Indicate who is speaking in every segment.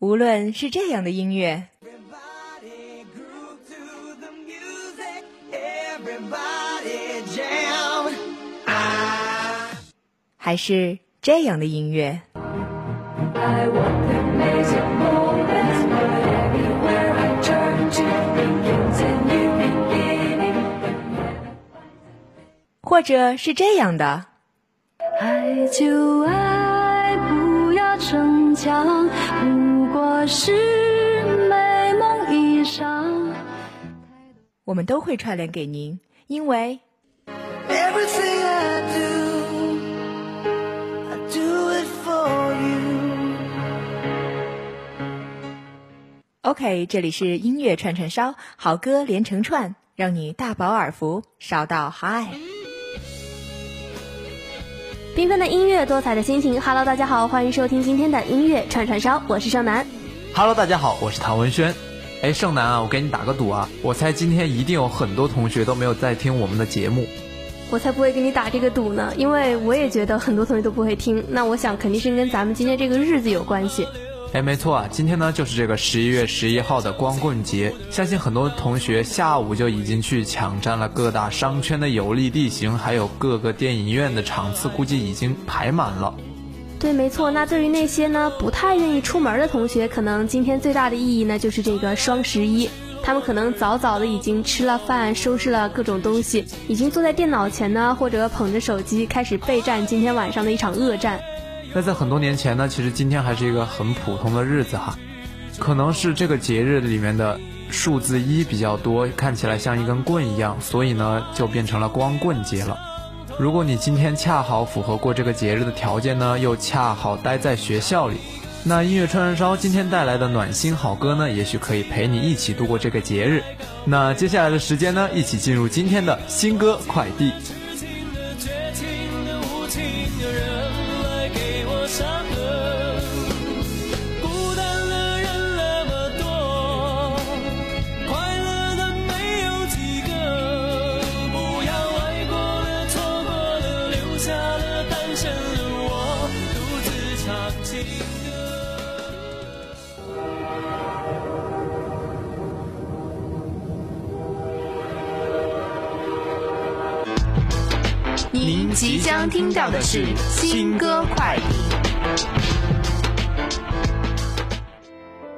Speaker 1: 无论是这样的音乐，还是这样的音乐。或者是这样的。
Speaker 2: 爱就爱，不要逞强，是美梦一场。
Speaker 1: 我们都会串联给您，因为。OK，这里是音乐串串烧，好歌连成串，让你大饱耳福，烧到嗨。
Speaker 3: 缤纷的音乐，多彩的心情。Hello，大家好，欢迎收听今天的音乐串串烧，我是盛楠。
Speaker 4: Hello，大家好，我是唐文轩。哎，盛楠啊，我给你打个赌啊，我猜今天一定有很多同学都没有在听我们的节目。
Speaker 3: 我才不会给你打这个赌呢，因为我也觉得很多同学都不会听。那我想肯定是跟咱们今天这个日子有关系。
Speaker 4: 哎，没错啊，今天呢就是这个十一月十一号的光棍节，相信很多同学下午就已经去抢占了各大商圈的有利地形，还有各个电影院的场次，估计已经排满了。
Speaker 3: 对，没错。那对于那些呢不太愿意出门的同学，可能今天最大的意义呢就是这个双十一，他们可能早早的已经吃了饭，收拾了各种东西，已经坐在电脑前呢，或者捧着手机开始备战今天晚上的一场恶战。
Speaker 4: 那在很多年前呢，其实今天还是一个很普通的日子哈，可能是这个节日里面的数字一比较多，看起来像一根棍一样，所以呢就变成了光棍节了。如果你今天恰好符合过这个节日的条件呢，又恰好待在学校里，那音乐串串烧今天带来的暖心好歌呢，也许可以陪你一起度过这个节日。那接下来的时间呢，一起进入今天的新歌快递。
Speaker 1: 您即将听到的是新歌快递。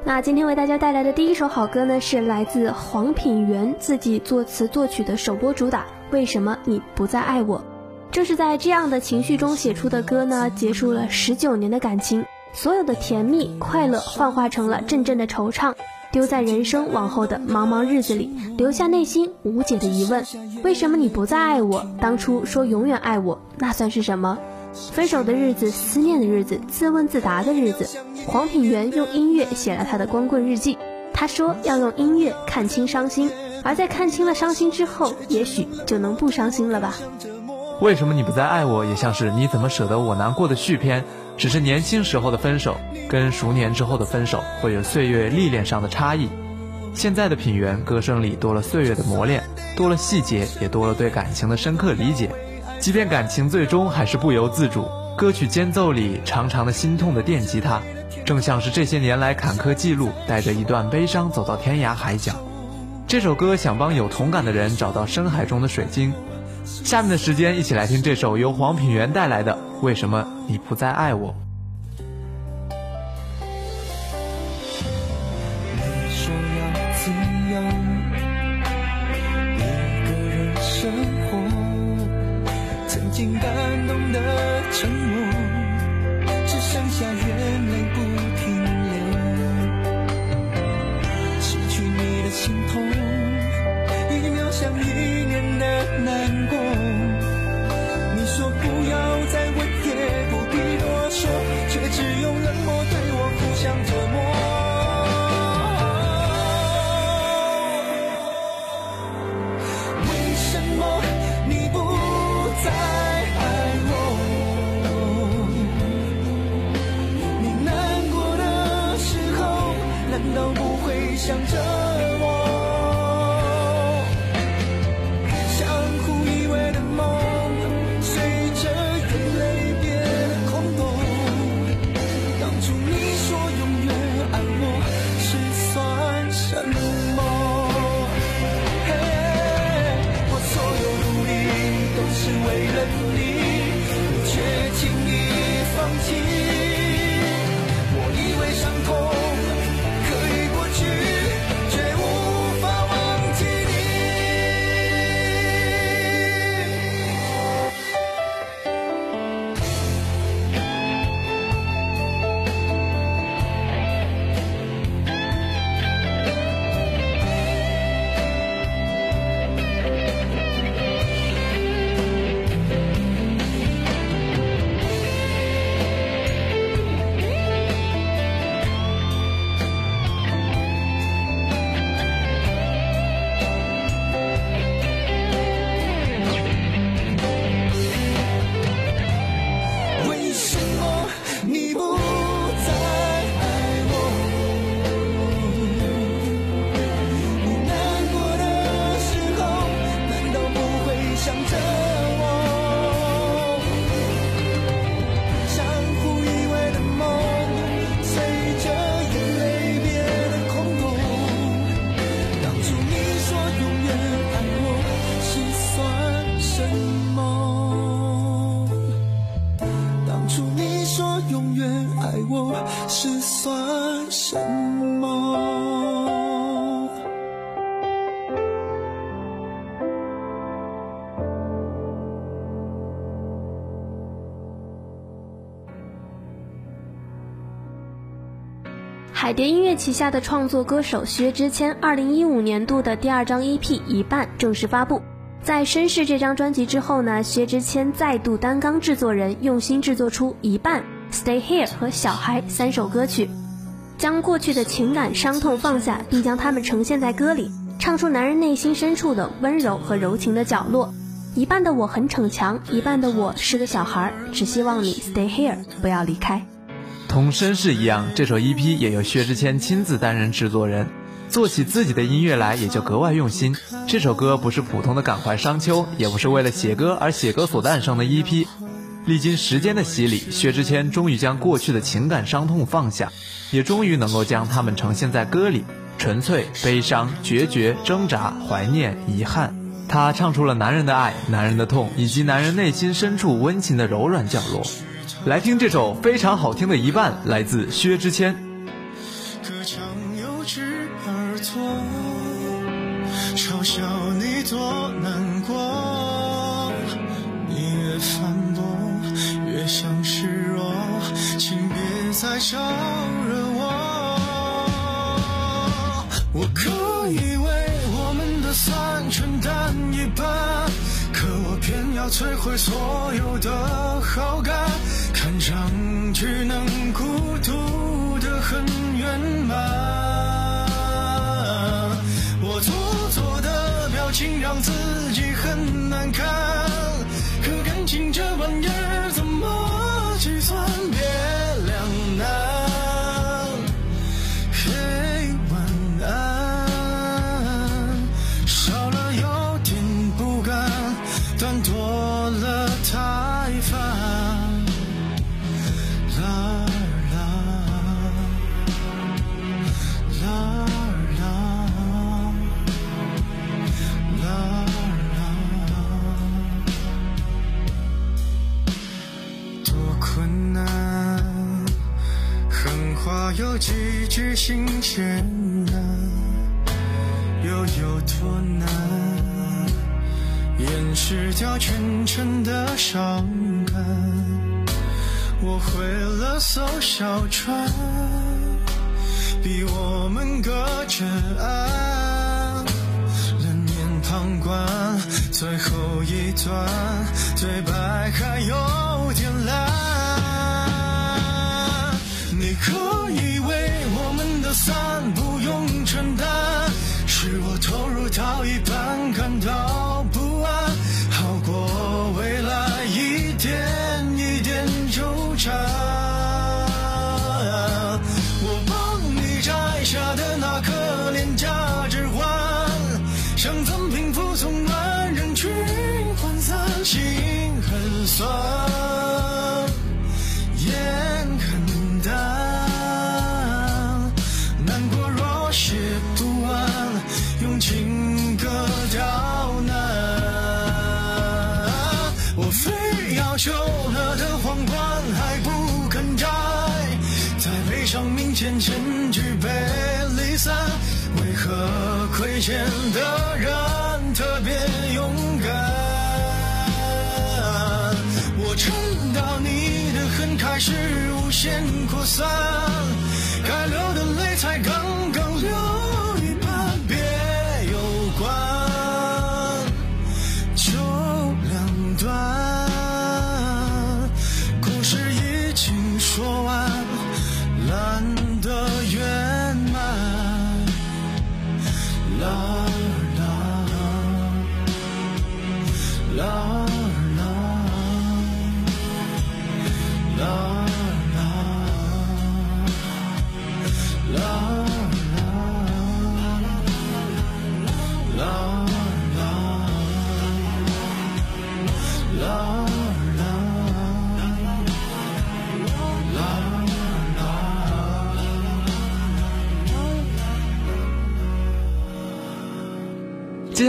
Speaker 3: 那今天为大家带来的第一首好歌呢，是来自黄品源自己作词作曲的首播主打《为什么你不再爱我》。正是在这样的情绪中写出的歌呢，结束了十九年的感情，所有的甜蜜快乐幻化成了阵阵的惆怅。丢在人生往后的茫茫日子里，留下内心无解的疑问：为什么你不再爱我？当初说永远爱我，那算是什么？分手的日子，思念的日子，自问自答的日子。黄品源用音乐写了他的光棍日记。他说要用音乐看清伤心，而在看清了伤心之后，也许就能不伤心了吧。
Speaker 4: 为什么你不再爱我？也像是你怎么舍得我难过的续篇。只是年轻时候的分手，跟熟年之后的分手会有岁月历练上的差异。现在的品源歌声里多了岁月的磨练，多了细节，也多了对感情的深刻理解。即便感情最终还是不由自主，歌曲间奏里长长的心痛的电吉他，正像是这些年来坎坷记录，带着一段悲伤走到天涯海角。这首歌想帮有同感的人找到深海中的水晶。下面的时间，一起来听这首由黄品源带来的《为什么你不再爱我》。
Speaker 3: 海蝶音乐旗下的创作歌手薛之谦，二零一五年度的第二张 EP《一半》正式发布。在《绅士》这张专辑之后呢，薛之谦再度担纲制作人，用心制作出《一半》、《Stay Here》和《小孩》三首歌曲，将过去的情感伤痛放下，并将它们呈现在歌里，唱出男人内心深处的温柔和柔情的角落。一半的我很逞强，一半的我是个小孩，只希望你 Stay Here，不要离开。
Speaker 4: 同绅士一样，这首 EP 也由薛之谦亲自担任制作人，做起自己的音乐来也就格外用心。这首歌不是普通的感怀伤秋，也不是为了写歌而写歌所诞生的 EP。历经时间的洗礼，薛之谦终于将过去的情感伤痛放下，也终于能够将它们呈现在歌里。纯粹、悲伤、决绝、挣扎、怀念、遗憾，他唱出了男人的爱、男人的痛，以及男人内心深处温情的柔软角落。来听这首非常好听的一半，来自薛之谦。
Speaker 5: 歌唱幼稚而作，嘲笑你多难过。你越反驳，越想示弱，请别再招惹我。我可以为我们的散承担一半，可我偏要摧毁所有的好感。只能孤独的很圆满。我做作的表情让自己很难看，可感情这玩意儿几句新鲜啊，又有多难，掩饰掉全城的伤感。我毁了艘小船，逼我们隔着岸，冷眼旁观，最后一段对白还有点烂。你可以算不用承担，是我投入到一半感到见的人特别勇敢？我撑到你的恨开始无限扩散，该流的泪才刚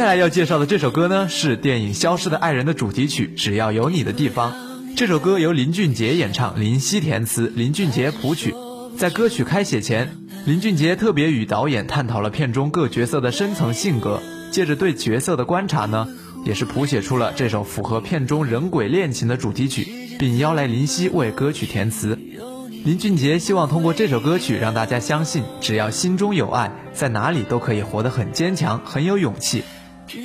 Speaker 4: 接下来要介绍的这首歌呢，是电影《消失的爱人》的主题曲《只要有你的地方》。这首歌由林俊杰演唱，林夕填词，林俊杰谱曲。在歌曲开写前，林俊杰特别与导演探讨了片中各角色的深层性格，借着对角色的观察呢，也是谱写出了这首符合片中人鬼恋情的主题曲，并邀来林夕为歌曲填词。林俊杰希望通过这首歌曲让大家相信，只要心中有爱，在哪里都可以活得很坚强，很有勇气。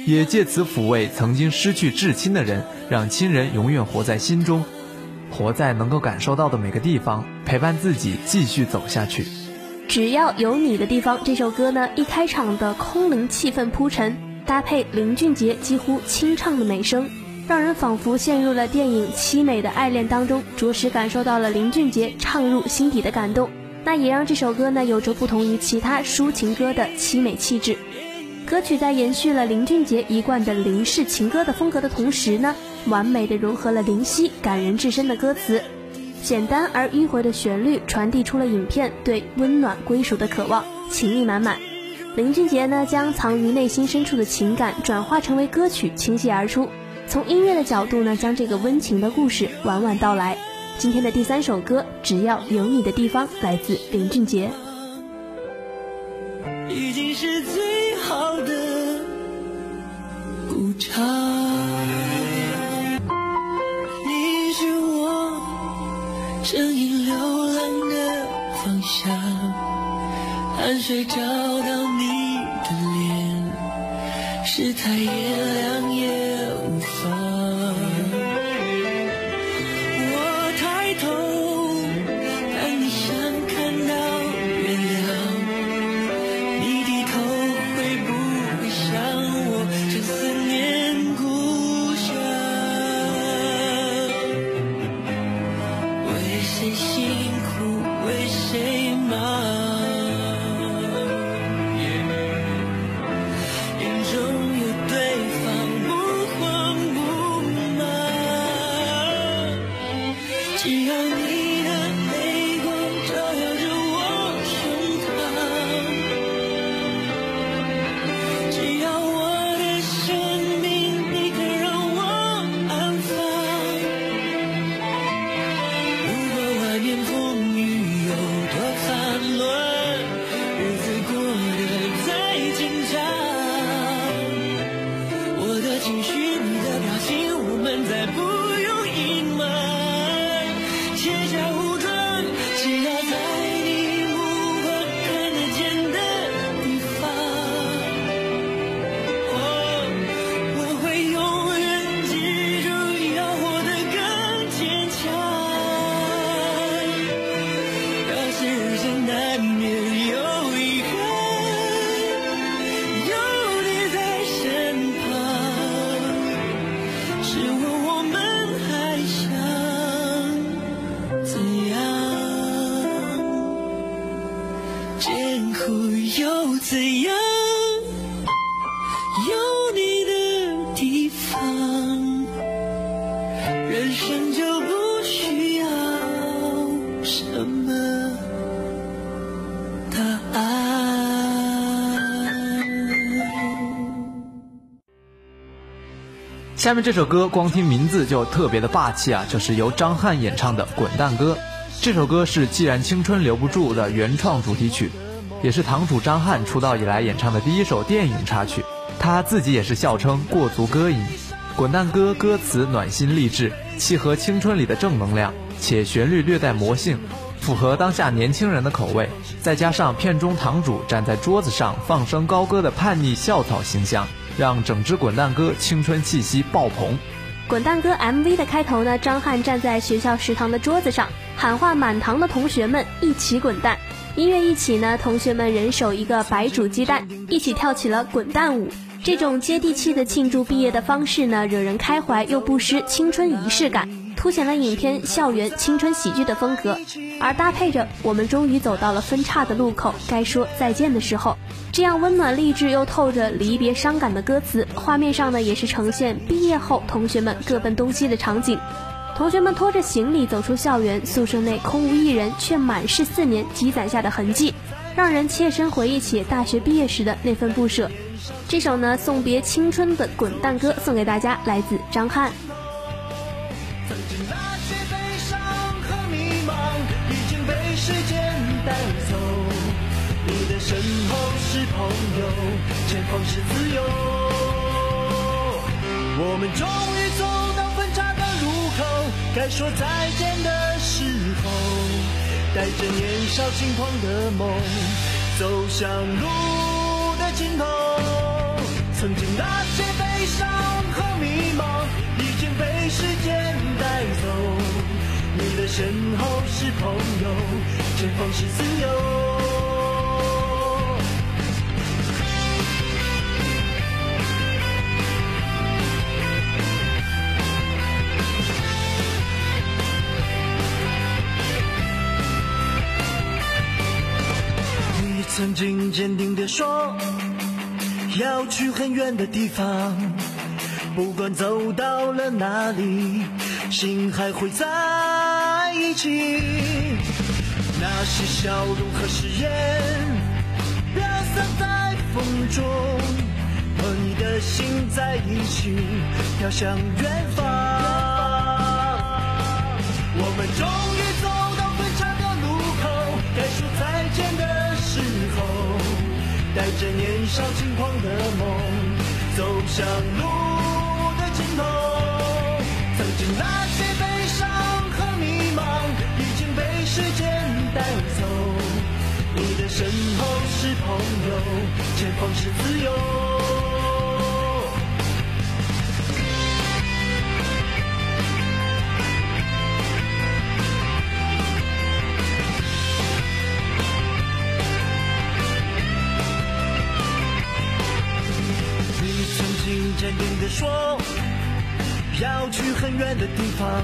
Speaker 4: 也借此抚慰曾经失去至亲的人，让亲人永远活在心中，活在能够感受到的每个地方，陪伴自己继续走下去。
Speaker 3: 只要有你的地方，这首歌呢，一开场的空灵气氛铺陈，搭配林俊杰几乎清唱的美声，让人仿佛陷入了电影凄美的爱恋当中，着实感受到了林俊杰唱入心底的感动。那也让这首歌呢，有着不同于其他抒情歌的凄美气质。歌曲在延续了林俊杰一贯的林氏情歌的风格的同时呢，完美的融合了林夕感人至深的歌词，简单而迂回的旋律传递出了影片对温暖归属的渴望，情意满满。林俊杰呢，将藏于内心深处的情感转化成为歌曲，倾泻而出。从音乐的角度呢，将这个温情的故事娓娓道来。今天的第三首歌，只要有你的地方，来自林俊杰。
Speaker 6: 水找到你的脸，是太炎下
Speaker 4: 面这首歌光听名字就特别的霸气啊，就是由张翰演唱的《滚蛋歌》。这首歌是《既然青春留不住》的原创主题曲，也是堂主张翰出道以来演唱的第一首电影插曲。他自己也是笑称过足歌瘾。《滚蛋歌》歌词暖心励志，契合青春里的正能量，且旋律略带魔性，符合当下年轻人的口味。再加上片中堂主站在桌子上放声高歌的叛逆校草形象，让整支《滚蛋歌》青春气息爆棚。
Speaker 3: 《滚蛋歌》MV 的开头呢，张翰站在学校食堂的桌子上，喊话满堂的同学们一起滚蛋。音乐一起呢，同学们人手一个白煮鸡蛋，一起跳起了滚蛋舞。这种接地气的庆祝毕业的方式呢，惹人开怀又不失青春仪式感，凸显了影片校园青春喜剧的风格。而搭配着“我们终于走到了分岔的路口，该说再见的时候”，这样温暖励志又透着离别伤感的歌词，画面上呢也是呈现毕业后同学们各奔东西的场景。同学们拖着行李走出校园，宿舍内空无一人，却满是四年积攒下的痕迹，让人切身回忆起大学毕业时的那份不舍。这首呢送别青春的滚蛋歌送给大家，来自张翰。
Speaker 6: 那些悲伤和迷茫，已经被时间带走。
Speaker 7: 你的身后是朋友，前方是自由。我们终于走到分岔的路口，该说再见的时候，带着年少轻狂的梦，走向路的尽头。曾经那些悲伤和迷茫，时间带走。你的身后是朋友，前方是自由。你曾经坚定地说，要去很远的地方，不管走到了哪里，心还会在一起。那些笑容和誓言，飘散在风中，和你的心在一起，飘向远方。我们终于走到分岔的路口，该说再见的时候，带着年少轻狂的梦，走向路是朋友，前方是自由。你曾经坚定地说，要去很远的地方，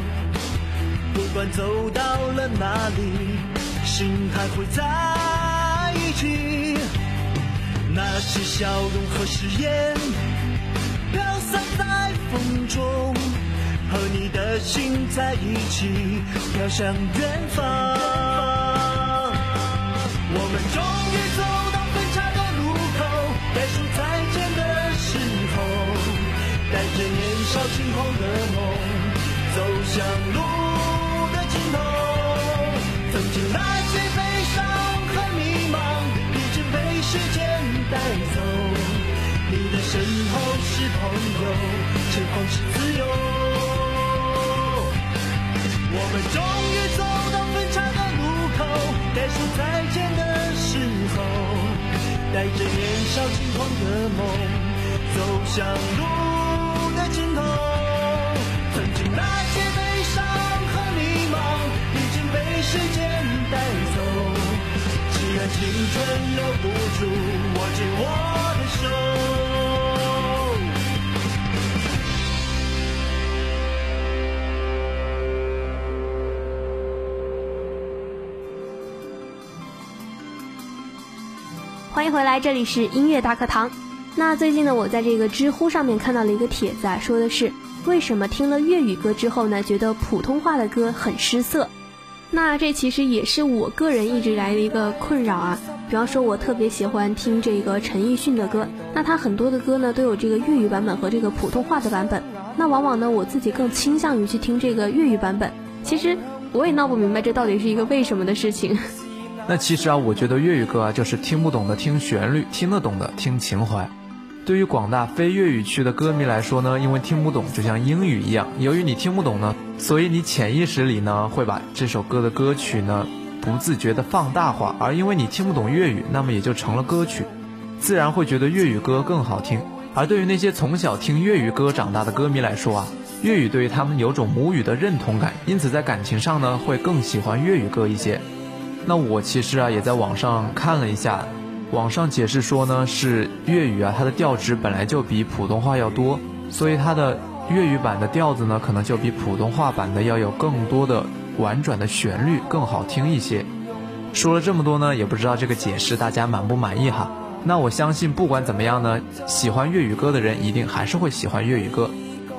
Speaker 7: 不管走到了哪里，心还会在一起。那些笑容和誓言，飘散在风中，和你的心在一起，飘向远方。我们终于走到分岔的路口，该说再见的时候，带着年少轻狂的梦，走向路的尽头。曾经前方是自由。我们终于走到分岔的路口，该说再见的时候，带着年少轻狂的梦，走向路的尽头。曾经那些悲伤和迷茫，已经被时间带走。既然青春留不住，握紧我的手。
Speaker 3: 欢迎回来，这里是音乐大课堂。那最近呢，我在这个知乎上面看到了一个帖子啊，说的是为什么听了粤语歌之后呢，觉得普通话的歌很失色。那这其实也是我个人一直以来的一个困扰啊。比方说，我特别喜欢听这个陈奕迅的歌，那他很多的歌呢都有这个粤语版本和这个普通话的版本。那往往呢，我自己更倾向于去听这个粤语版本。其实我也闹不明白这到底是一个为什么的事情。
Speaker 4: 那其实啊，我觉得粤语歌啊，就是听不懂的听旋律，听得懂的听情怀。对于广大非粤语区的歌迷来说呢，因为听不懂，就像英语一样，由于你听不懂呢，所以你潜意识里呢会把这首歌的歌曲呢不自觉的放大化，而因为你听不懂粤语，那么也就成了歌曲，自然会觉得粤语歌更好听。而对于那些从小听粤语歌长大的歌迷来说啊，粤语对于他们有种母语的认同感，因此在感情上呢会更喜欢粤语歌一些。那我其实啊也在网上看了一下，网上解释说呢是粤语啊它的调值本来就比普通话要多，所以它的粤语版的调子呢可能就比普通话版的要有更多的婉转的旋律，更好听一些。说了这么多呢，也不知道这个解释大家满不满意哈？那我相信不管怎么样呢，喜欢粤语歌的人一定还是会喜欢粤语歌。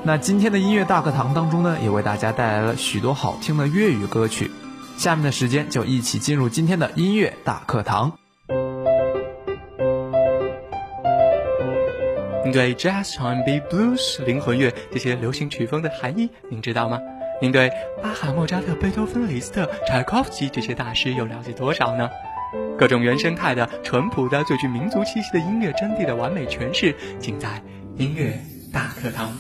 Speaker 4: 那今天的音乐大课堂当中呢，也为大家带来了许多好听的粤语歌曲。下面的时间就一起进入今天的音乐大课堂。
Speaker 8: 您对 Jazz、R&B、Blues、灵魂乐这些流行曲风的含义，您知道吗？您对巴哈、莫扎特、贝多芬、李斯特、柴可夫斯基这些大师又了解多少呢？各种原生态的、淳朴的、最具民族气息的音乐真谛的完美诠释，尽在音乐大课堂。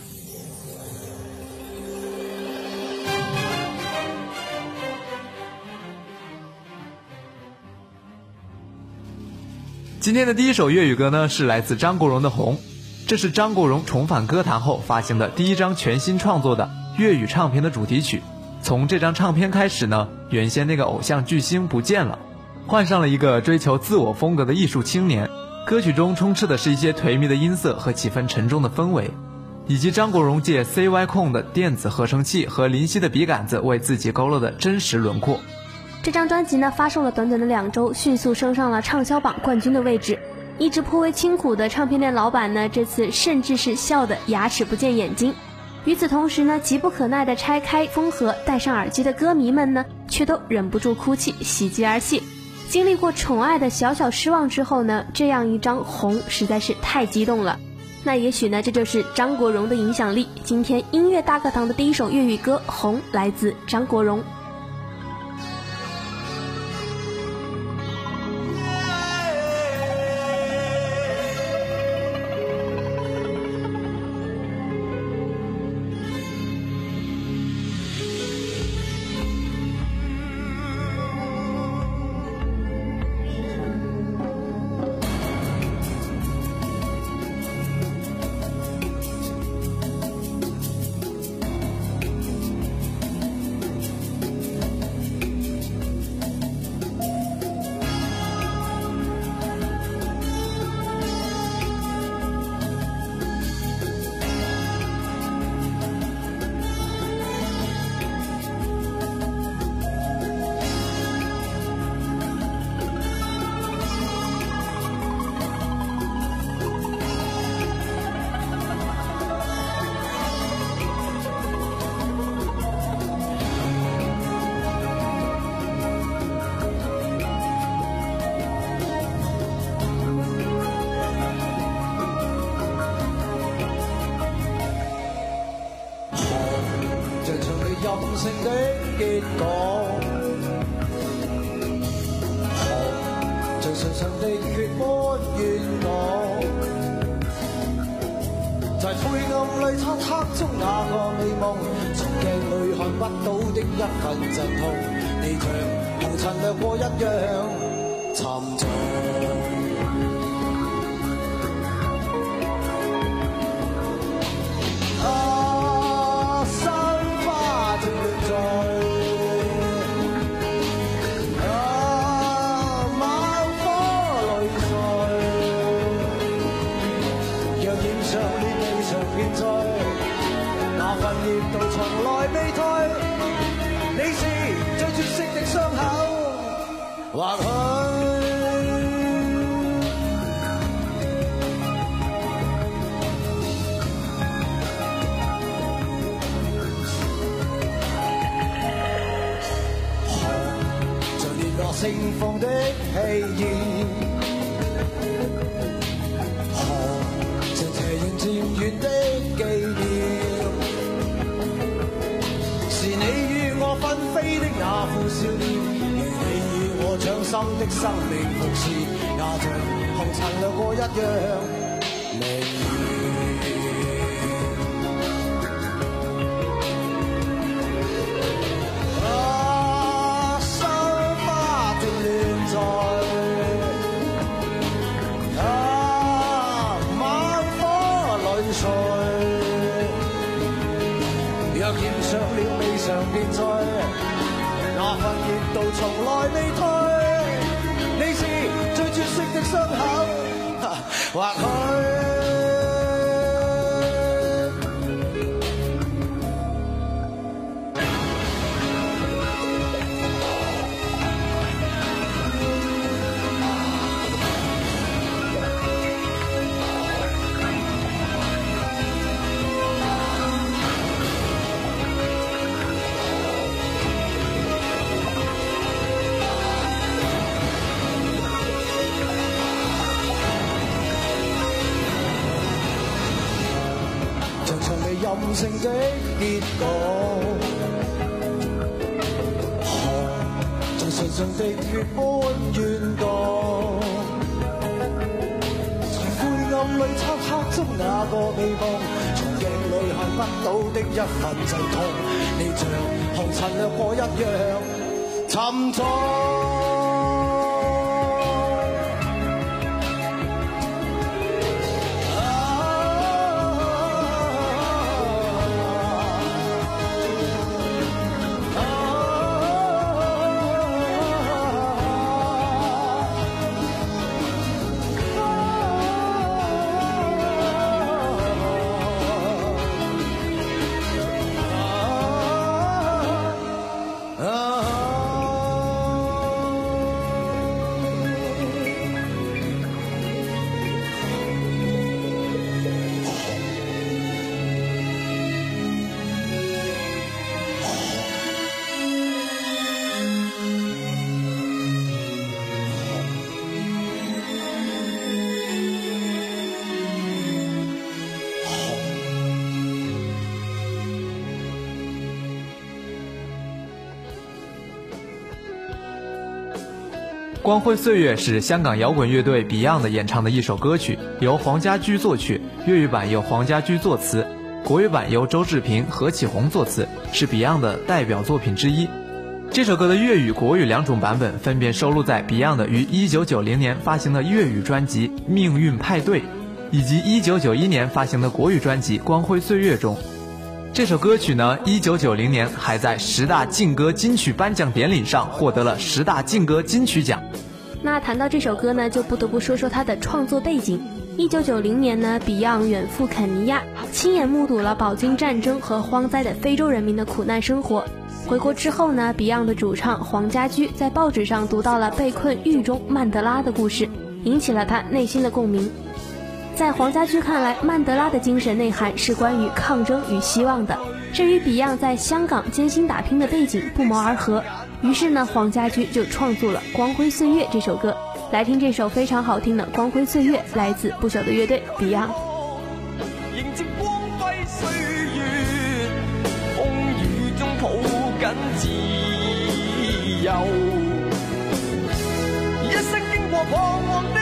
Speaker 4: 今天的第一首粤语歌呢，是来自张国荣的《红》，这是张国荣重返歌坛后发行的第一张全新创作的粤语唱片的主题曲。从这张唱片开始呢，原先那个偶像巨星不见了，换上了一个追求自我风格的艺术青年。歌曲中充斥的是一些颓靡的音色和几分沉重的氛围，以及张国荣借 CY 控的电子合成器和林夕的笔杆子为自己勾勒的真实轮廓。
Speaker 3: 这张专辑呢，发售了短短的两周，迅速升上了畅销榜冠军的位置。一直颇为清苦的唱片店老板呢，这次甚至是笑得牙齿不见眼睛。与此同时呢，急不可耐地拆开封盒、戴上耳机的歌迷们呢，却都忍不住哭泣，喜极而泣。经历过宠爱的小小失望之后呢，这样一张红实在是太激动了。那也许呢，这就是张国荣的影响力。今天音乐大课堂的第一首粤语歌《红》来自张国荣。
Speaker 9: 像唇上的血般怨我，在灰暗里漆黑中那个美梦，从镜里看不到的一份阵痛，你像红尘掠过一样沉重。放的气焰，像斜阳渐远的纪念，是你与我纷飞的那副笑脸。你与我掌心的生命复炽，也像红尘掠过一样明口，
Speaker 10: 里漆黑中那个地方，从镜里看不到的一份阵痛，你像红尘掠过一样沉重。
Speaker 4: 光辉岁月是香港摇滚乐队 Beyond 演唱的一首歌曲，由黄家驹作曲，粤语版由黄家驹作词，国语版由周志平、何启宏作词，是 Beyond 的代表作品之一。这首歌的粤语、国语两种版本分别收录在 Beyond 于1990年发行的粤语专辑《命运派对》，以及1991年发行的国语专辑《光辉岁月》中。这首歌曲呢，一九九零年还在十大劲歌金曲颁奖典礼上获得了十大劲歌金曲奖。
Speaker 3: 那谈到这首歌呢，就不得不说说它的创作背景。一九九零年呢，Beyond 远赴肯尼亚，亲眼目睹了饱经战争和荒灾的非洲人民的苦难生活。回国之后呢，Beyond 的主唱黄家驹在报纸上读到了被困狱中曼德拉的故事，引起了他内心的共鸣。在黄家驹看来，曼德拉的精神内涵是关于抗争与希望的，这与 Beyond 在香港艰辛打拼的背景不谋而合。于是呢，黄家驹就创作了《光辉岁月》这首歌。来听这首非常好听的《光辉岁月》，来自不朽的乐队 Beyond。
Speaker 10: 迎接光辉岁月，风雨中抱紧自由，一生经过彷徨的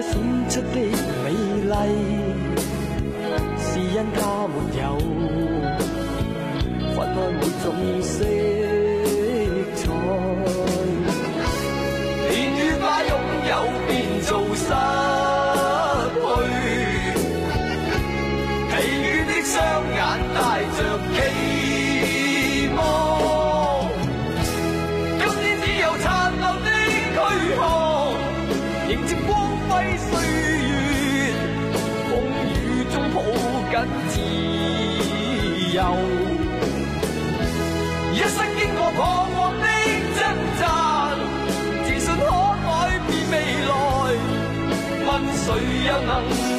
Speaker 10: 闪出的美丽，问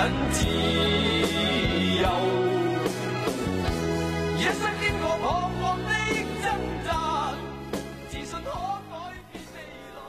Speaker 10: 紧自由。一生经过彷徨的挣扎，自信可改变未来。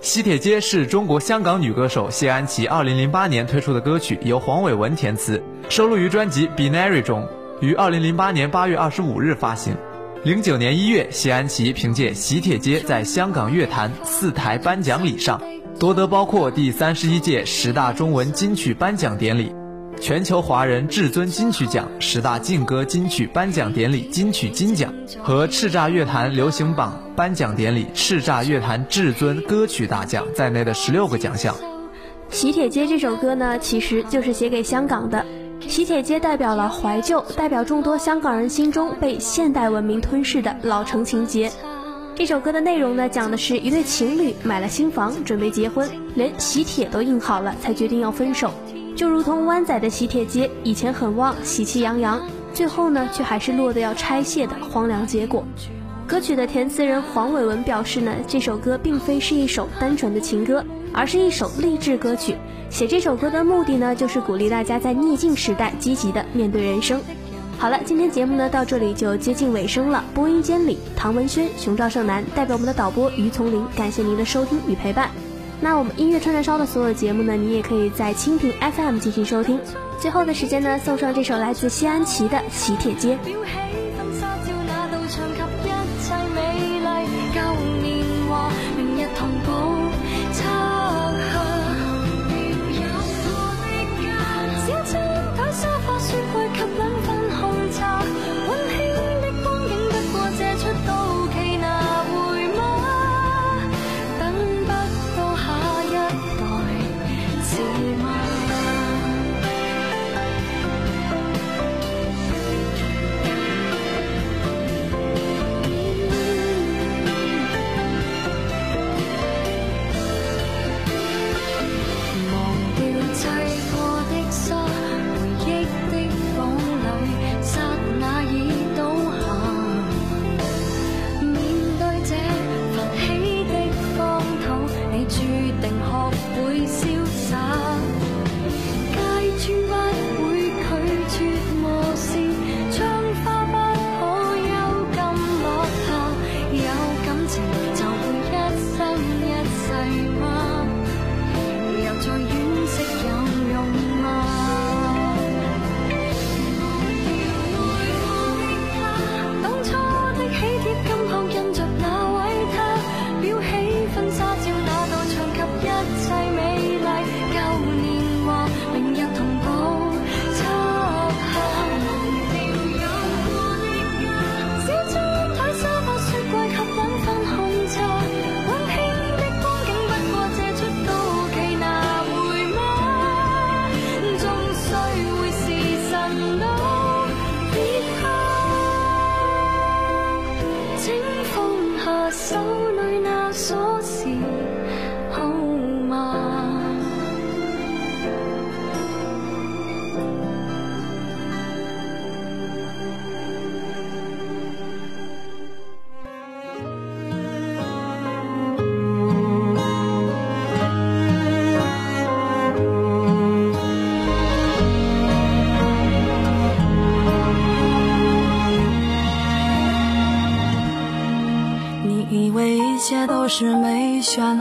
Speaker 4: 喜帖街是中国香港女歌手谢安琪2008年推出的歌曲，由黄伟文填词，收录于专辑《Binary》中，于2008年8月25日发行。09年1月，谢安琪凭借《喜帖街》在香港乐坛四台颁奖礼上夺得包括第三十一届十大中文金曲颁奖典礼、全球华人至尊金曲奖十大劲歌金曲颁奖典礼金曲金奖和叱咤乐坛流行榜颁奖典礼叱咤乐坛至尊歌曲大奖在内的十六个奖项。
Speaker 11: 《喜帖街》这首歌呢，其实就是写给香港的。喜帖街代表了怀旧，代表众多香港人心中被现代文明吞噬的老城情结。这首歌的内容呢，讲的是一对情侣买了新房，准备结婚，连喜帖都印好了，才决定要分手。就如同湾仔的喜帖街，以前很旺，喜气洋洋，最后呢，却还是落得要拆卸的荒凉结果。歌曲的填词人黄伟文表示呢，这首歌并非是一首单纯的情歌，而是一首励志歌曲。写这首歌的目的呢，就是鼓励大家在逆境时代积极的面对人生。好了，今天节目呢到这里就接近尾声了。播音间里，唐文轩、熊兆胜男代表我们的导播于丛林，感谢您的收听与陪伴。那我们音乐串串烧的所有节目呢，你也可以在蜻蜓 FM 进行收听。最后的时间呢，送上这首来自西安琪的《喜帖街》。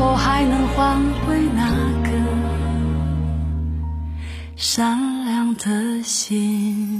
Speaker 12: 是否还能换回那颗善良的心？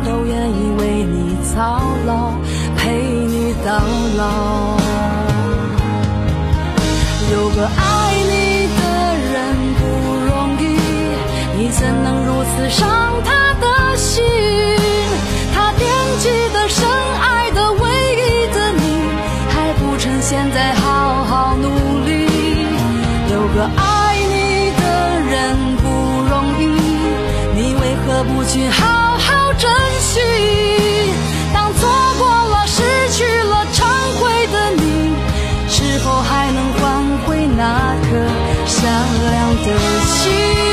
Speaker 12: 都愿意为你操劳，陪你到老。有个爱你的人不容易，你怎能如此伤他的心？他惦记的、深爱的、唯一的你，还不趁现在好好努力。有个爱你的人不容易，你为何不去好的心？